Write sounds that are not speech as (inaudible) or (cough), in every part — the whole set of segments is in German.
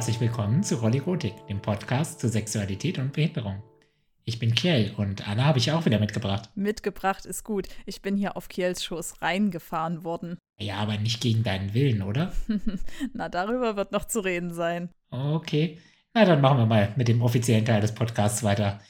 herzlich willkommen zu Rolligotik, dem Podcast zur Sexualität und Behinderung. Ich bin Kiel und Anna habe ich auch wieder mitgebracht. Mitgebracht ist gut. Ich bin hier auf Kiels Schoß reingefahren worden. Ja, aber nicht gegen deinen Willen, oder? (laughs) Na, darüber wird noch zu reden sein. Okay. Na, dann machen wir mal mit dem offiziellen Teil des Podcasts weiter.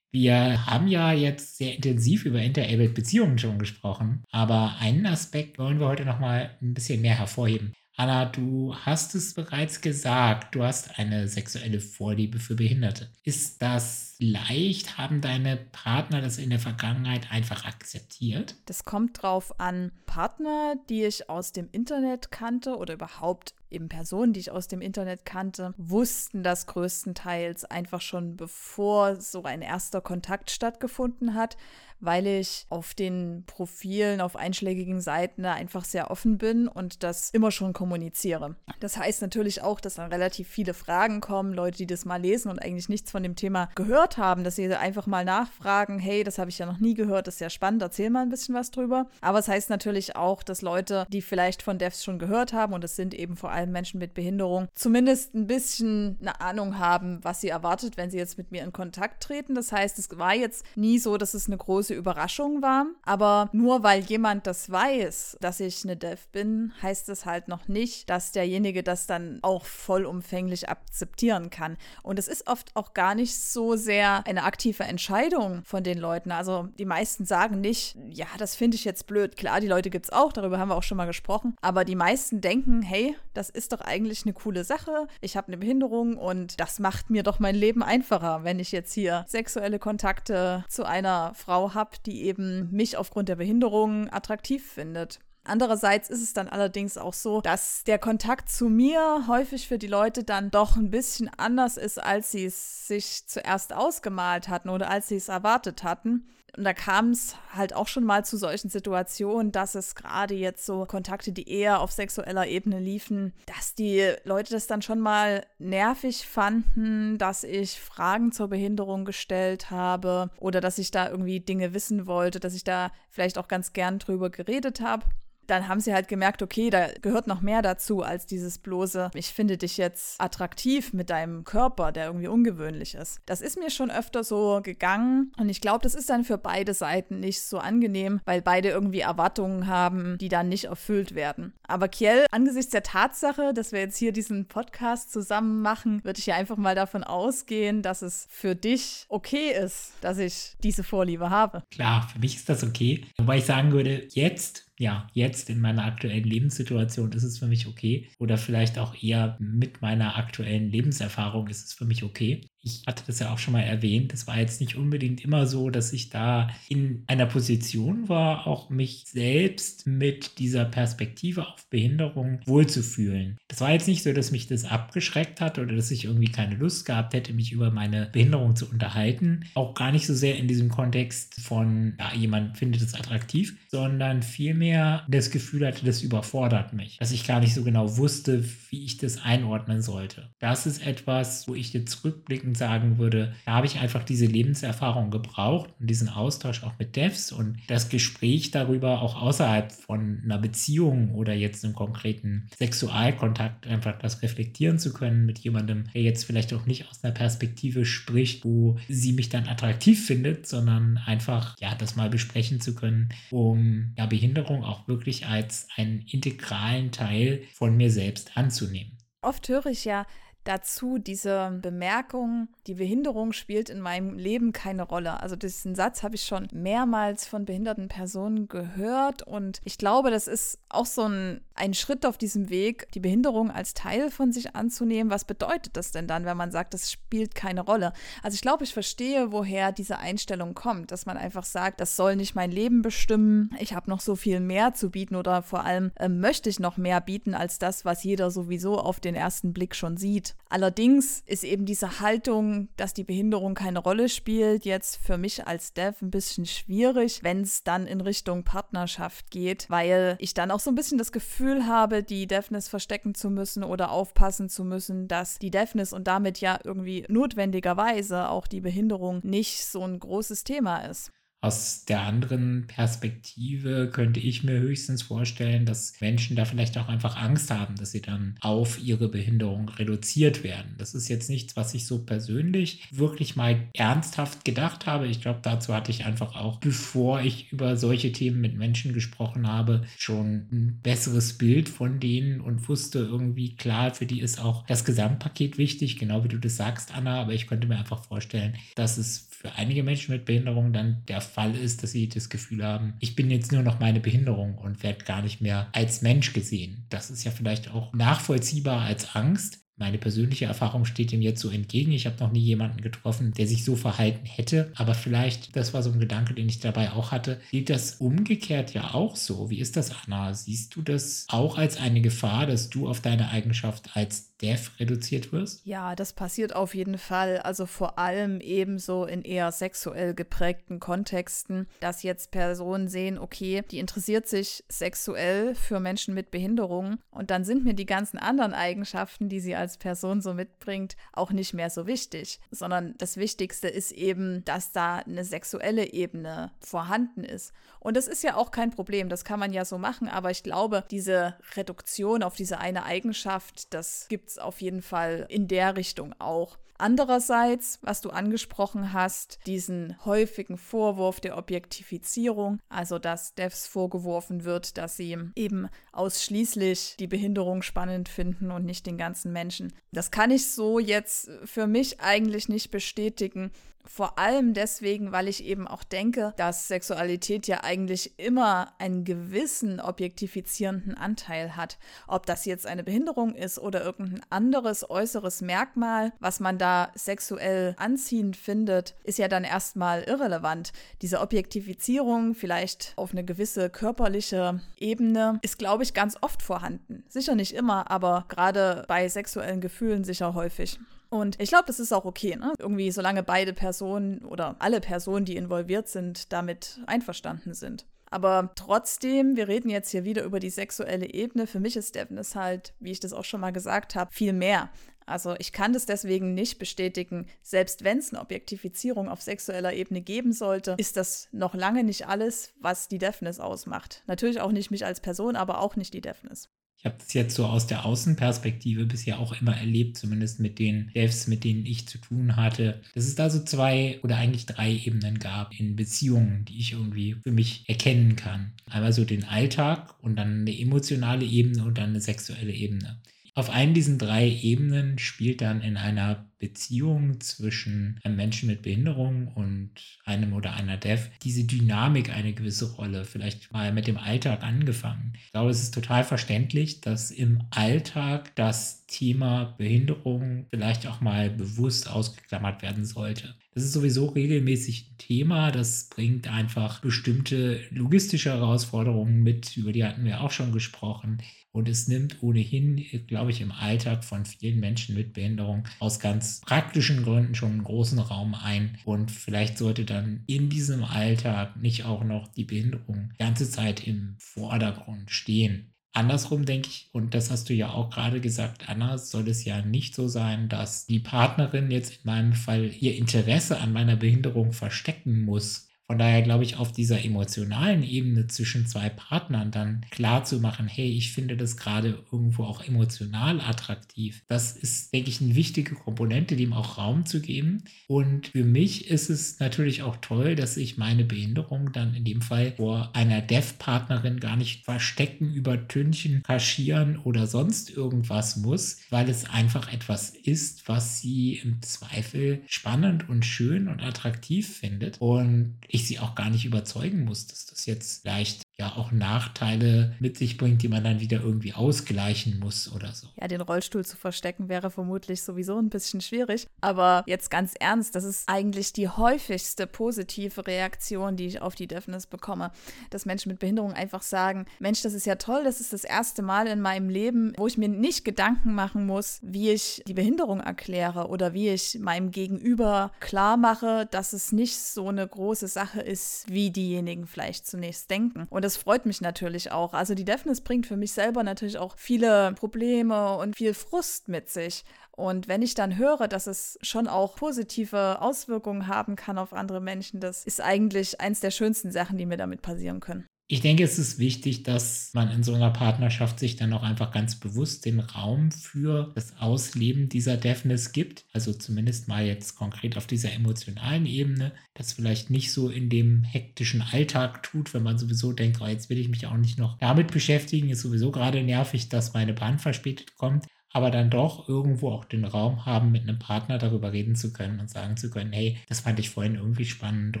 Wir haben ja jetzt sehr intensiv über interabled Beziehungen schon gesprochen, aber einen Aspekt wollen wir heute noch mal ein bisschen mehr hervorheben. Anna, du hast es bereits gesagt, du hast eine sexuelle Vorliebe für Behinderte. Ist das leicht? Haben deine Partner das in der Vergangenheit einfach akzeptiert? Das kommt drauf an. Partner, die ich aus dem Internet kannte oder überhaupt eben Personen, die ich aus dem Internet kannte, wussten das größtenteils einfach schon bevor so ein erster Kontakt stattgefunden hat weil ich auf den Profilen auf einschlägigen Seiten einfach sehr offen bin und das immer schon kommuniziere. Das heißt natürlich auch, dass dann relativ viele Fragen kommen, Leute, die das mal lesen und eigentlich nichts von dem Thema gehört haben, dass sie einfach mal nachfragen, hey, das habe ich ja noch nie gehört, das ist ja spannend, erzähl mal ein bisschen was drüber. Aber es das heißt natürlich auch, dass Leute, die vielleicht von Devs schon gehört haben, und es sind eben vor allem Menschen mit Behinderung, zumindest ein bisschen eine Ahnung haben, was sie erwartet, wenn sie jetzt mit mir in Kontakt treten. Das heißt, es war jetzt nie so, dass es eine große große Überraschung war. Aber nur weil jemand das weiß, dass ich eine Dev bin, heißt es halt noch nicht, dass derjenige das dann auch vollumfänglich akzeptieren kann. Und es ist oft auch gar nicht so sehr eine aktive Entscheidung von den Leuten. Also die meisten sagen nicht, ja, das finde ich jetzt blöd. Klar, die Leute gibt es auch, darüber haben wir auch schon mal gesprochen. Aber die meisten denken, hey, das ist doch eigentlich eine coole Sache. Ich habe eine Behinderung und das macht mir doch mein Leben einfacher, wenn ich jetzt hier sexuelle Kontakte zu einer Frau habe habe, die eben mich aufgrund der Behinderung attraktiv findet. Andererseits ist es dann allerdings auch so, dass der Kontakt zu mir häufig für die Leute dann doch ein bisschen anders ist, als sie es sich zuerst ausgemalt hatten oder als sie es erwartet hatten. Und da kam es halt auch schon mal zu solchen Situationen, dass es gerade jetzt so Kontakte, die eher auf sexueller Ebene liefen, dass die Leute das dann schon mal nervig fanden, dass ich Fragen zur Behinderung gestellt habe oder dass ich da irgendwie Dinge wissen wollte, dass ich da vielleicht auch ganz gern drüber geredet habe dann haben sie halt gemerkt, okay, da gehört noch mehr dazu als dieses bloße, ich finde dich jetzt attraktiv mit deinem Körper, der irgendwie ungewöhnlich ist. Das ist mir schon öfter so gegangen und ich glaube, das ist dann für beide Seiten nicht so angenehm, weil beide irgendwie Erwartungen haben, die dann nicht erfüllt werden. Aber Kiel, angesichts der Tatsache, dass wir jetzt hier diesen Podcast zusammen machen, würde ich ja einfach mal davon ausgehen, dass es für dich okay ist, dass ich diese Vorliebe habe. Klar, für mich ist das okay. Wobei ich sagen würde, jetzt ja, jetzt in meiner aktuellen Lebenssituation ist es für mich okay. Oder vielleicht auch eher mit meiner aktuellen Lebenserfahrung ist es für mich okay ich hatte das ja auch schon mal erwähnt, es war jetzt nicht unbedingt immer so, dass ich da in einer Position war, auch mich selbst mit dieser Perspektive auf Behinderung wohlzufühlen. Das war jetzt nicht so, dass mich das abgeschreckt hat oder dass ich irgendwie keine Lust gehabt hätte, mich über meine Behinderung zu unterhalten. Auch gar nicht so sehr in diesem Kontext von, ja, jemand findet es attraktiv, sondern vielmehr das Gefühl hatte, das überfordert mich, dass ich gar nicht so genau wusste, wie ich das einordnen sollte. Das ist etwas, wo ich jetzt rückblickend rückblickend sagen würde, da habe ich einfach diese Lebenserfahrung gebraucht und diesen Austausch auch mit Devs und das Gespräch darüber auch außerhalb von einer Beziehung oder jetzt einem konkreten Sexualkontakt einfach das reflektieren zu können mit jemandem, der jetzt vielleicht auch nicht aus einer Perspektive spricht, wo sie mich dann attraktiv findet, sondern einfach ja das mal besprechen zu können, um ja Behinderung auch wirklich als einen integralen Teil von mir selbst anzunehmen. Oft höre ich ja, dazu diese Bemerkung, die Behinderung spielt in meinem Leben keine Rolle. Also diesen Satz habe ich schon mehrmals von behinderten Personen gehört und ich glaube, das ist auch so ein, ein Schritt auf diesem Weg, die Behinderung als Teil von sich anzunehmen. Was bedeutet das denn dann, wenn man sagt, das spielt keine Rolle? Also ich glaube, ich verstehe, woher diese Einstellung kommt, dass man einfach sagt, das soll nicht mein Leben bestimmen. Ich habe noch so viel mehr zu bieten oder vor allem äh, möchte ich noch mehr bieten als das, was jeder sowieso auf den ersten Blick schon sieht. Allerdings ist eben diese Haltung, dass die Behinderung keine Rolle spielt, jetzt für mich als Dev ein bisschen schwierig, wenn es dann in Richtung Partnerschaft geht, weil ich dann auch so ein bisschen das Gefühl habe, die Deafness verstecken zu müssen oder aufpassen zu müssen, dass die Deafness und damit ja irgendwie notwendigerweise auch die Behinderung nicht so ein großes Thema ist. Aus der anderen Perspektive könnte ich mir höchstens vorstellen, dass Menschen da vielleicht auch einfach Angst haben, dass sie dann auf ihre Behinderung reduziert werden. Das ist jetzt nichts, was ich so persönlich wirklich mal ernsthaft gedacht habe. Ich glaube, dazu hatte ich einfach auch, bevor ich über solche Themen mit Menschen gesprochen habe, schon ein besseres Bild von denen und wusste irgendwie klar, für die ist auch das Gesamtpaket wichtig, genau wie du das sagst, Anna. Aber ich könnte mir einfach vorstellen, dass es für einige Menschen mit Behinderung dann der Fall ist, dass sie das Gefühl haben, ich bin jetzt nur noch meine Behinderung und werde gar nicht mehr als Mensch gesehen. Das ist ja vielleicht auch nachvollziehbar als Angst. Meine persönliche Erfahrung steht dem jetzt so entgegen. Ich habe noch nie jemanden getroffen, der sich so verhalten hätte. Aber vielleicht, das war so ein Gedanke, den ich dabei auch hatte, geht das umgekehrt ja auch so. Wie ist das, Anna? Siehst du das auch als eine Gefahr, dass du auf deine Eigenschaft als Dev reduziert wirst? Ja, das passiert auf jeden Fall. Also vor allem ebenso in eher sexuell geprägten Kontexten, dass jetzt Personen sehen, okay, die interessiert sich sexuell für Menschen mit Behinderungen und dann sind mir die ganzen anderen Eigenschaften, die sie als Person so mitbringt, auch nicht mehr so wichtig, sondern das Wichtigste ist eben, dass da eine sexuelle Ebene vorhanden ist. Und das ist ja auch kein Problem, das kann man ja so machen, aber ich glaube, diese Reduktion auf diese eine Eigenschaft, das gibt es auf jeden Fall in der Richtung auch. Andererseits, was du angesprochen hast, diesen häufigen Vorwurf der Objektifizierung, also dass Devs vorgeworfen wird, dass sie eben ausschließlich die Behinderung spannend finden und nicht den ganzen Menschen. Das kann ich so jetzt für mich eigentlich nicht bestätigen. Vor allem deswegen, weil ich eben auch denke, dass Sexualität ja eigentlich immer einen gewissen objektifizierenden Anteil hat. Ob das jetzt eine Behinderung ist oder irgendein anderes äußeres Merkmal, was man da sexuell anziehend findet, ist ja dann erstmal irrelevant. Diese Objektifizierung vielleicht auf eine gewisse körperliche Ebene ist, glaube ich, ganz oft vorhanden. Sicher nicht immer, aber gerade bei sexuellen Gefühlen sicher häufig. Und ich glaube, das ist auch okay, ne? Irgendwie, solange beide Personen oder alle Personen, die involviert sind, damit einverstanden sind. Aber trotzdem, wir reden jetzt hier wieder über die sexuelle Ebene. Für mich ist Deafness halt, wie ich das auch schon mal gesagt habe, viel mehr. Also ich kann das deswegen nicht bestätigen. Selbst wenn es eine Objektifizierung auf sexueller Ebene geben sollte, ist das noch lange nicht alles, was die Deafness ausmacht. Natürlich auch nicht mich als Person, aber auch nicht die Deafness. Ich habe das jetzt so aus der Außenperspektive bisher auch immer erlebt, zumindest mit den Devs, mit denen ich zu tun hatte, dass es da so zwei oder eigentlich drei Ebenen gab in Beziehungen, die ich irgendwie für mich erkennen kann. Einmal so den Alltag und dann eine emotionale Ebene und dann eine sexuelle Ebene. Auf einen diesen drei Ebenen spielt dann in einer Beziehung zwischen einem Menschen mit Behinderung und einem oder einer Dev diese Dynamik eine gewisse Rolle. Vielleicht mal mit dem Alltag angefangen. Ich glaube, es ist total verständlich, dass im Alltag das Thema Behinderung vielleicht auch mal bewusst ausgeklammert werden sollte. Das ist sowieso regelmäßig ein Thema. Das bringt einfach bestimmte logistische Herausforderungen mit, über die hatten wir auch schon gesprochen. Und es nimmt ohnehin, glaube ich, im Alltag von vielen Menschen mit Behinderung aus ganz praktischen Gründen schon einen großen Raum ein. Und vielleicht sollte dann in diesem Alltag nicht auch noch die Behinderung die ganze Zeit im Vordergrund stehen. Andersrum denke ich, und das hast du ja auch gerade gesagt, Anna, soll es ja nicht so sein, dass die Partnerin jetzt in meinem Fall ihr Interesse an meiner Behinderung verstecken muss, von daher glaube ich, auf dieser emotionalen Ebene zwischen zwei Partnern dann klar zu machen, hey, ich finde das gerade irgendwo auch emotional attraktiv. Das ist, denke ich, eine wichtige Komponente, dem auch Raum zu geben. Und für mich ist es natürlich auch toll, dass ich meine Behinderung dann in dem Fall vor einer Dev-Partnerin gar nicht verstecken, übertünchen, kaschieren oder sonst irgendwas muss, weil es einfach etwas ist, was sie im Zweifel spannend und schön und attraktiv findet. Und ich sie auch gar nicht überzeugen muss, dass das jetzt vielleicht ja auch Nachteile mit sich bringt, die man dann wieder irgendwie ausgleichen muss oder so. Ja, den Rollstuhl zu verstecken wäre vermutlich sowieso ein bisschen schwierig. Aber jetzt ganz ernst, das ist eigentlich die häufigste positive Reaktion, die ich auf die Deafness bekomme, dass Menschen mit Behinderung einfach sagen, Mensch, das ist ja toll, das ist das erste Mal in meinem Leben, wo ich mir nicht Gedanken machen muss, wie ich die Behinderung erkläre oder wie ich meinem Gegenüber klar mache, dass es nicht so eine große Sache ist, wie diejenigen vielleicht zunächst denken. Und das freut mich natürlich auch. Also die Deafness bringt für mich selber natürlich auch viele Probleme und viel Frust mit sich. Und wenn ich dann höre, dass es schon auch positive Auswirkungen haben kann auf andere Menschen, das ist eigentlich eins der schönsten Sachen, die mir damit passieren können. Ich denke, es ist wichtig, dass man in so einer Partnerschaft sich dann auch einfach ganz bewusst den Raum für das Ausleben dieser Deafness gibt. Also zumindest mal jetzt konkret auf dieser emotionalen Ebene, das vielleicht nicht so in dem hektischen Alltag tut, wenn man sowieso denkt, oh, jetzt will ich mich auch nicht noch damit beschäftigen, ist sowieso gerade nervig, dass meine Bahn verspätet kommt aber dann doch irgendwo auch den Raum haben, mit einem Partner darüber reden zu können und sagen zu können, hey, das fand ich vorhin irgendwie spannend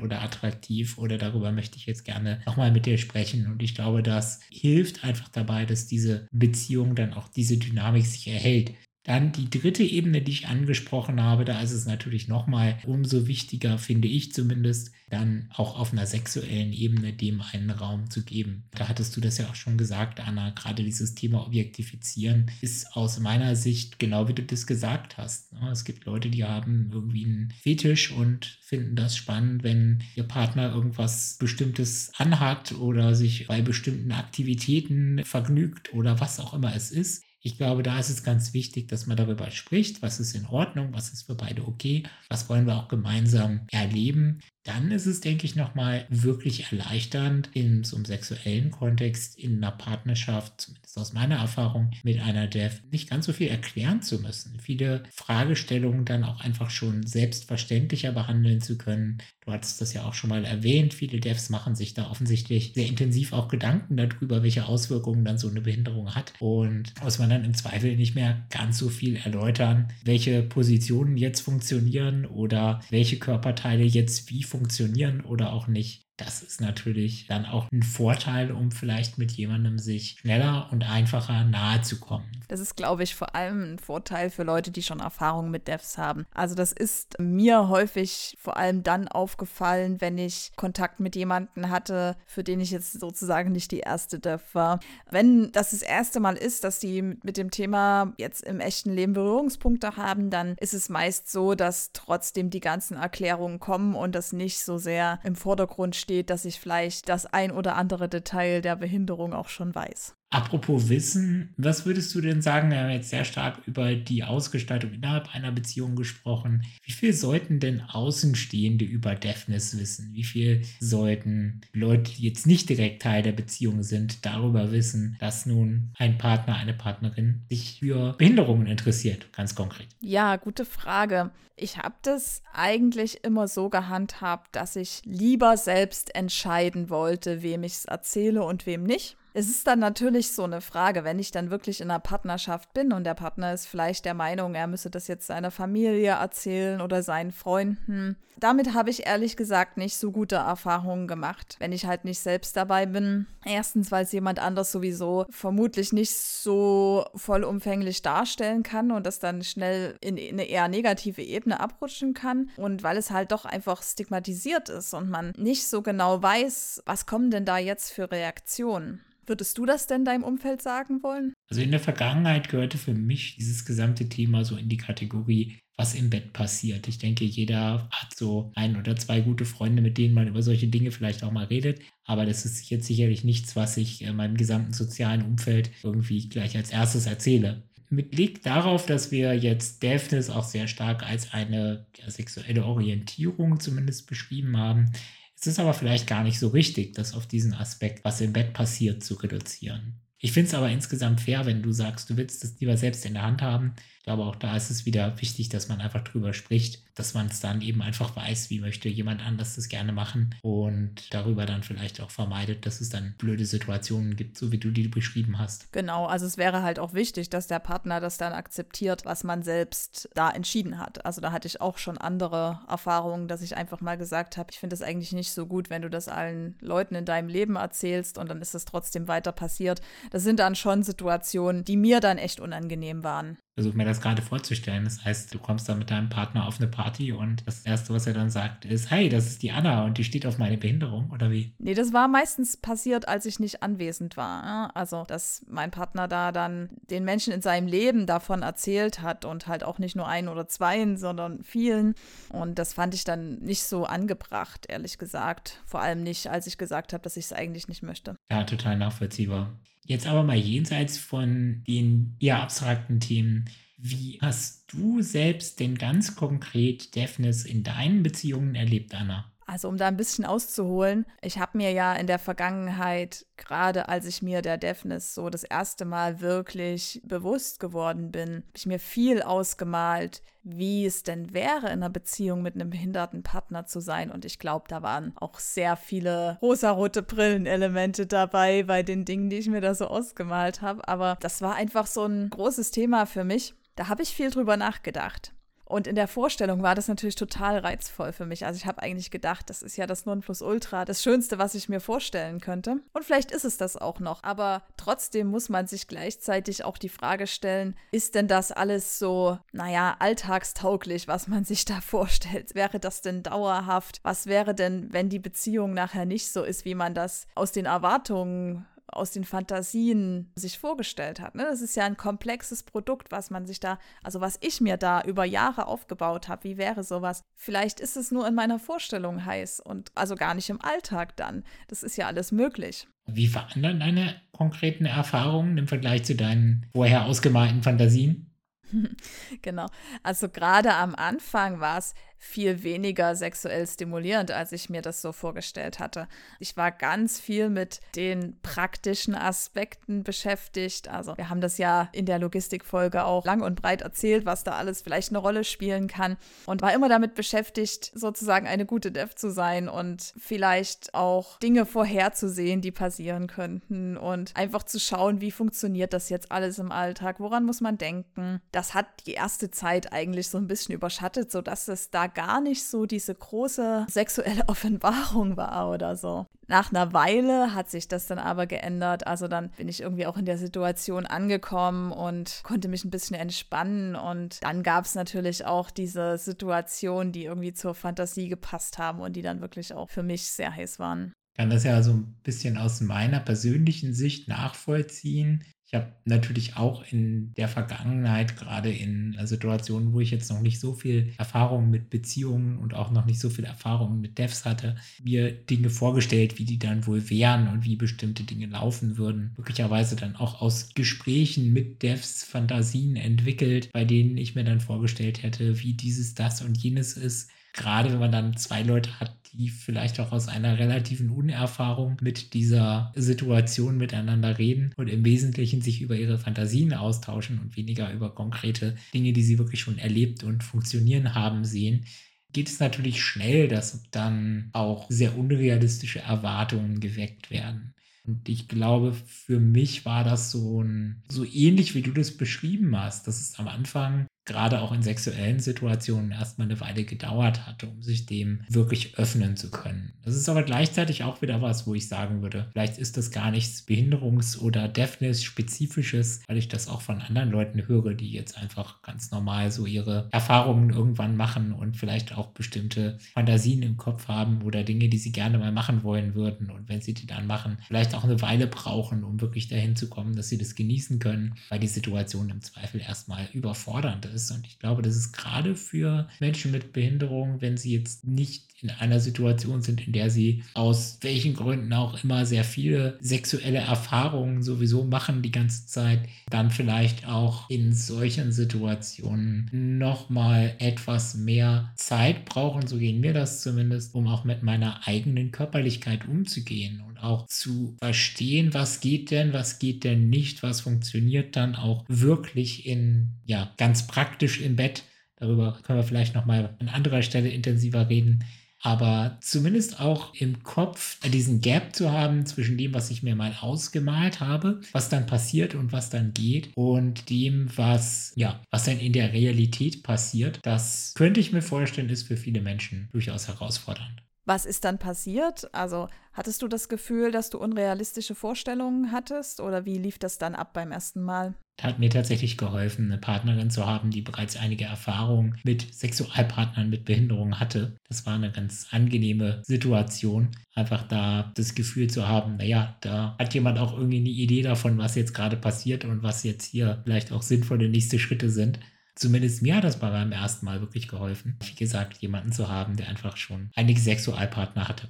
oder attraktiv oder darüber möchte ich jetzt gerne nochmal mit dir sprechen. Und ich glaube, das hilft einfach dabei, dass diese Beziehung dann auch diese Dynamik sich erhält. Dann die dritte Ebene, die ich angesprochen habe, da ist es natürlich nochmal umso wichtiger, finde ich zumindest, dann auch auf einer sexuellen Ebene dem einen Raum zu geben. Da hattest du das ja auch schon gesagt, Anna, gerade dieses Thema Objektifizieren ist aus meiner Sicht genau wie du das gesagt hast. Ne? Es gibt Leute, die haben irgendwie einen Fetisch und finden das spannend, wenn ihr Partner irgendwas Bestimmtes anhat oder sich bei bestimmten Aktivitäten vergnügt oder was auch immer es ist. Ich glaube, da ist es ganz wichtig, dass man darüber spricht, was ist in Ordnung, was ist für beide okay, was wollen wir auch gemeinsam erleben dann ist es, denke ich, nochmal wirklich erleichternd, in so einem sexuellen Kontext, in einer Partnerschaft, zumindest aus meiner Erfahrung, mit einer Dev nicht ganz so viel erklären zu müssen. Viele Fragestellungen dann auch einfach schon selbstverständlicher behandeln zu können. Du hattest das ja auch schon mal erwähnt. Viele Devs machen sich da offensichtlich sehr intensiv auch Gedanken darüber, welche Auswirkungen dann so eine Behinderung hat. Und muss man dann im Zweifel nicht mehr ganz so viel erläutern, welche Positionen jetzt funktionieren oder welche Körperteile jetzt wie funktionieren funktionieren oder auch nicht. Das ist natürlich dann auch ein Vorteil, um vielleicht mit jemandem sich schneller und einfacher nahe zu kommen. Das ist, glaube ich, vor allem ein Vorteil für Leute, die schon Erfahrung mit Devs haben. Also das ist mir häufig vor allem dann aufgefallen, wenn ich Kontakt mit jemandem hatte, für den ich jetzt sozusagen nicht die erste Dev war. Wenn das das erste Mal ist, dass die mit dem Thema jetzt im echten Leben Berührungspunkte haben, dann ist es meist so, dass trotzdem die ganzen Erklärungen kommen und das nicht so sehr im Vordergrund steht steht, dass ich vielleicht das ein oder andere Detail der Behinderung auch schon weiß. Apropos Wissen, was würdest du denn sagen? Wir haben jetzt sehr stark über die Ausgestaltung innerhalb einer Beziehung gesprochen. Wie viel sollten denn Außenstehende über Deafness wissen? Wie viel sollten Leute, die jetzt nicht direkt Teil der Beziehung sind, darüber wissen, dass nun ein Partner, eine Partnerin sich für Behinderungen interessiert, ganz konkret? Ja, gute Frage. Ich habe das eigentlich immer so gehandhabt, dass ich lieber selbst entscheiden wollte, wem ich es erzähle und wem nicht. Es ist dann natürlich so eine Frage, wenn ich dann wirklich in einer Partnerschaft bin und der Partner ist vielleicht der Meinung, er müsse das jetzt seiner Familie erzählen oder seinen Freunden. Damit habe ich ehrlich gesagt nicht so gute Erfahrungen gemacht, wenn ich halt nicht selbst dabei bin. Erstens, weil es jemand anders sowieso vermutlich nicht so vollumfänglich darstellen kann und das dann schnell in eine eher negative Ebene abrutschen kann und weil es halt doch einfach stigmatisiert ist und man nicht so genau weiß, was kommen denn da jetzt für Reaktionen. Würdest du das denn deinem Umfeld sagen wollen? Also in der Vergangenheit gehörte für mich dieses gesamte Thema so in die Kategorie, was im Bett passiert. Ich denke, jeder hat so ein oder zwei gute Freunde, mit denen man über solche Dinge vielleicht auch mal redet. Aber das ist jetzt sicherlich nichts, was ich in meinem gesamten sozialen Umfeld irgendwie gleich als erstes erzähle mit Blick darauf, dass wir jetzt Deafness auch sehr stark als eine ja, sexuelle Orientierung zumindest beschrieben haben, es ist aber vielleicht gar nicht so richtig, das auf diesen Aspekt, was im Bett passiert, zu reduzieren. Ich finde es aber insgesamt fair, wenn du sagst, du willst es lieber selbst in der Hand haben, glaube, auch da ist es wieder wichtig, dass man einfach drüber spricht, dass man es dann eben einfach weiß, wie möchte jemand anders das gerne machen und darüber dann vielleicht auch vermeidet, dass es dann blöde Situationen gibt, so wie du die beschrieben hast. Genau, also es wäre halt auch wichtig, dass der Partner das dann akzeptiert, was man selbst da entschieden hat. Also da hatte ich auch schon andere Erfahrungen, dass ich einfach mal gesagt habe, ich finde es eigentlich nicht so gut, wenn du das allen Leuten in deinem Leben erzählst und dann ist es trotzdem weiter passiert. Das sind dann schon Situationen, die mir dann echt unangenehm waren versuche mir das gerade vorzustellen. Das heißt, du kommst da mit deinem Partner auf eine Party und das Erste, was er dann sagt, ist, hey, das ist die Anna und die steht auf meine Behinderung oder wie? Nee, das war meistens passiert, als ich nicht anwesend war. Also, dass mein Partner da dann den Menschen in seinem Leben davon erzählt hat und halt auch nicht nur einen oder zweien, sondern vielen. Und das fand ich dann nicht so angebracht, ehrlich gesagt. Vor allem nicht, als ich gesagt habe, dass ich es eigentlich nicht möchte. Ja, total nachvollziehbar. Jetzt aber mal jenseits von den eher abstrakten Themen. Wie hast du selbst denn ganz konkret Deafness in deinen Beziehungen erlebt, Anna? Also um da ein bisschen auszuholen, ich habe mir ja in der Vergangenheit, gerade als ich mir der Deafness so das erste Mal wirklich bewusst geworden bin, habe ich mir viel ausgemalt, wie es denn wäre, in einer Beziehung mit einem behinderten Partner zu sein. Und ich glaube, da waren auch sehr viele rosarote Brillenelemente dabei bei den Dingen, die ich mir da so ausgemalt habe. Aber das war einfach so ein großes Thema für mich. Da habe ich viel drüber nachgedacht. Und in der Vorstellung war das natürlich total reizvoll für mich. Also ich habe eigentlich gedacht, das ist ja das Nonplusultra, das Schönste, was ich mir vorstellen könnte. Und vielleicht ist es das auch noch. Aber trotzdem muss man sich gleichzeitig auch die Frage stellen, ist denn das alles so, naja, alltagstauglich, was man sich da (laughs) vorstellt? Wäre das denn dauerhaft? Was wäre denn, wenn die Beziehung nachher nicht so ist, wie man das aus den Erwartungen aus den Fantasien sich vorgestellt hat. Ne? Das ist ja ein komplexes Produkt, was man sich da, also was ich mir da über Jahre aufgebaut habe. Wie wäre sowas? Vielleicht ist es nur in meiner Vorstellung heiß und also gar nicht im Alltag dann. Das ist ja alles möglich. Wie verändern deine konkreten Erfahrungen im Vergleich zu deinen vorher ausgemalten Fantasien? (laughs) genau. Also gerade am Anfang war es viel weniger sexuell stimulierend, als ich mir das so vorgestellt hatte. Ich war ganz viel mit den praktischen Aspekten beschäftigt. Also wir haben das ja in der Logistikfolge auch lang und breit erzählt, was da alles vielleicht eine Rolle spielen kann und war immer damit beschäftigt, sozusagen eine gute Dev zu sein und vielleicht auch Dinge vorherzusehen, die passieren könnten und einfach zu schauen, wie funktioniert das jetzt alles im Alltag, woran muss man denken. Das hat die erste Zeit eigentlich so ein bisschen überschattet, sodass es da gar nicht so diese große sexuelle (laughs) Offenbarung war oder so. Nach einer Weile hat sich das dann aber geändert. Also dann bin ich irgendwie auch in der Situation angekommen und konnte mich ein bisschen entspannen. Und dann gab es natürlich auch diese Situationen, die irgendwie zur Fantasie gepasst haben und die dann wirklich auch für mich sehr heiß waren kann das ja so ein bisschen aus meiner persönlichen Sicht nachvollziehen. Ich habe natürlich auch in der Vergangenheit, gerade in Situationen, wo ich jetzt noch nicht so viel Erfahrung mit Beziehungen und auch noch nicht so viel Erfahrung mit Devs hatte, mir Dinge vorgestellt, wie die dann wohl wären und wie bestimmte Dinge laufen würden. Möglicherweise dann auch aus Gesprächen mit Devs Fantasien entwickelt, bei denen ich mir dann vorgestellt hätte, wie dieses, das und jenes ist gerade wenn man dann zwei Leute hat, die vielleicht auch aus einer relativen Unerfahrung mit dieser Situation miteinander reden und im Wesentlichen sich über ihre Fantasien austauschen und weniger über konkrete Dinge, die sie wirklich schon erlebt und funktionieren haben, sehen, geht es natürlich schnell, dass dann auch sehr unrealistische Erwartungen geweckt werden. Und ich glaube, für mich war das so ein, so ähnlich wie du das beschrieben hast, dass es am Anfang gerade auch in sexuellen Situationen erstmal eine Weile gedauert hatte, um sich dem wirklich öffnen zu können. Das ist aber gleichzeitig auch wieder was, wo ich sagen würde, vielleicht ist das gar nichts Behinderungs- oder Deafness-spezifisches, weil ich das auch von anderen Leuten höre, die jetzt einfach ganz normal so ihre Erfahrungen irgendwann machen und vielleicht auch bestimmte Fantasien im Kopf haben oder Dinge, die sie gerne mal machen wollen würden. Und wenn sie die dann machen, vielleicht auch eine Weile brauchen, um wirklich dahin zu kommen, dass sie das genießen können, weil die Situation im Zweifel erstmal überfordernd ist ist. Und ich glaube, das ist gerade für Menschen mit Behinderung, wenn sie jetzt nicht in einer Situation sind, in der sie aus welchen Gründen auch immer sehr viele sexuelle Erfahrungen sowieso machen die ganze Zeit, dann vielleicht auch in solchen Situationen nochmal etwas mehr Zeit brauchen, so gehen mir das zumindest, um auch mit meiner eigenen Körperlichkeit umzugehen auch zu verstehen, was geht denn, was geht denn nicht, was funktioniert dann auch wirklich in, ja, ganz praktisch im Bett. Darüber können wir vielleicht nochmal an anderer Stelle intensiver reden aber zumindest auch im Kopf diesen Gap zu haben zwischen dem, was ich mir mal ausgemalt habe, was dann passiert und was dann geht und dem, was ja, was dann in der Realität passiert, das könnte ich mir vorstellen, ist für viele Menschen durchaus herausfordernd. Was ist dann passiert? Also hattest du das Gefühl, dass du unrealistische Vorstellungen hattest oder wie lief das dann ab beim ersten Mal? Hat mir tatsächlich geholfen, eine Partnerin zu haben, die bereits einige Erfahrungen mit Sexualpartnern mit Behinderung hatte. Das war eine ganz angenehme Situation, einfach da das Gefühl zu haben, naja, da hat jemand auch irgendwie eine Idee davon, was jetzt gerade passiert und was jetzt hier vielleicht auch sinnvolle nächste Schritte sind zumindest mir hat das bei meinem ersten Mal wirklich geholfen. Wie gesagt, jemanden zu haben, der einfach schon einige Sexualpartner hatte.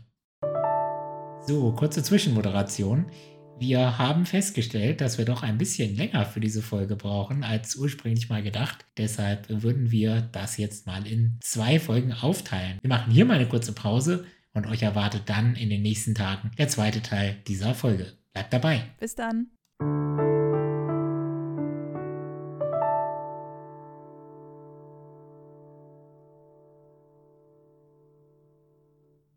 So, kurze Zwischenmoderation. Wir haben festgestellt, dass wir doch ein bisschen länger für diese Folge brauchen als ursprünglich mal gedacht. Deshalb würden wir das jetzt mal in zwei Folgen aufteilen. Wir machen hier mal eine kurze Pause und euch erwartet dann in den nächsten Tagen der zweite Teil dieser Folge. Bleibt dabei. Bis dann.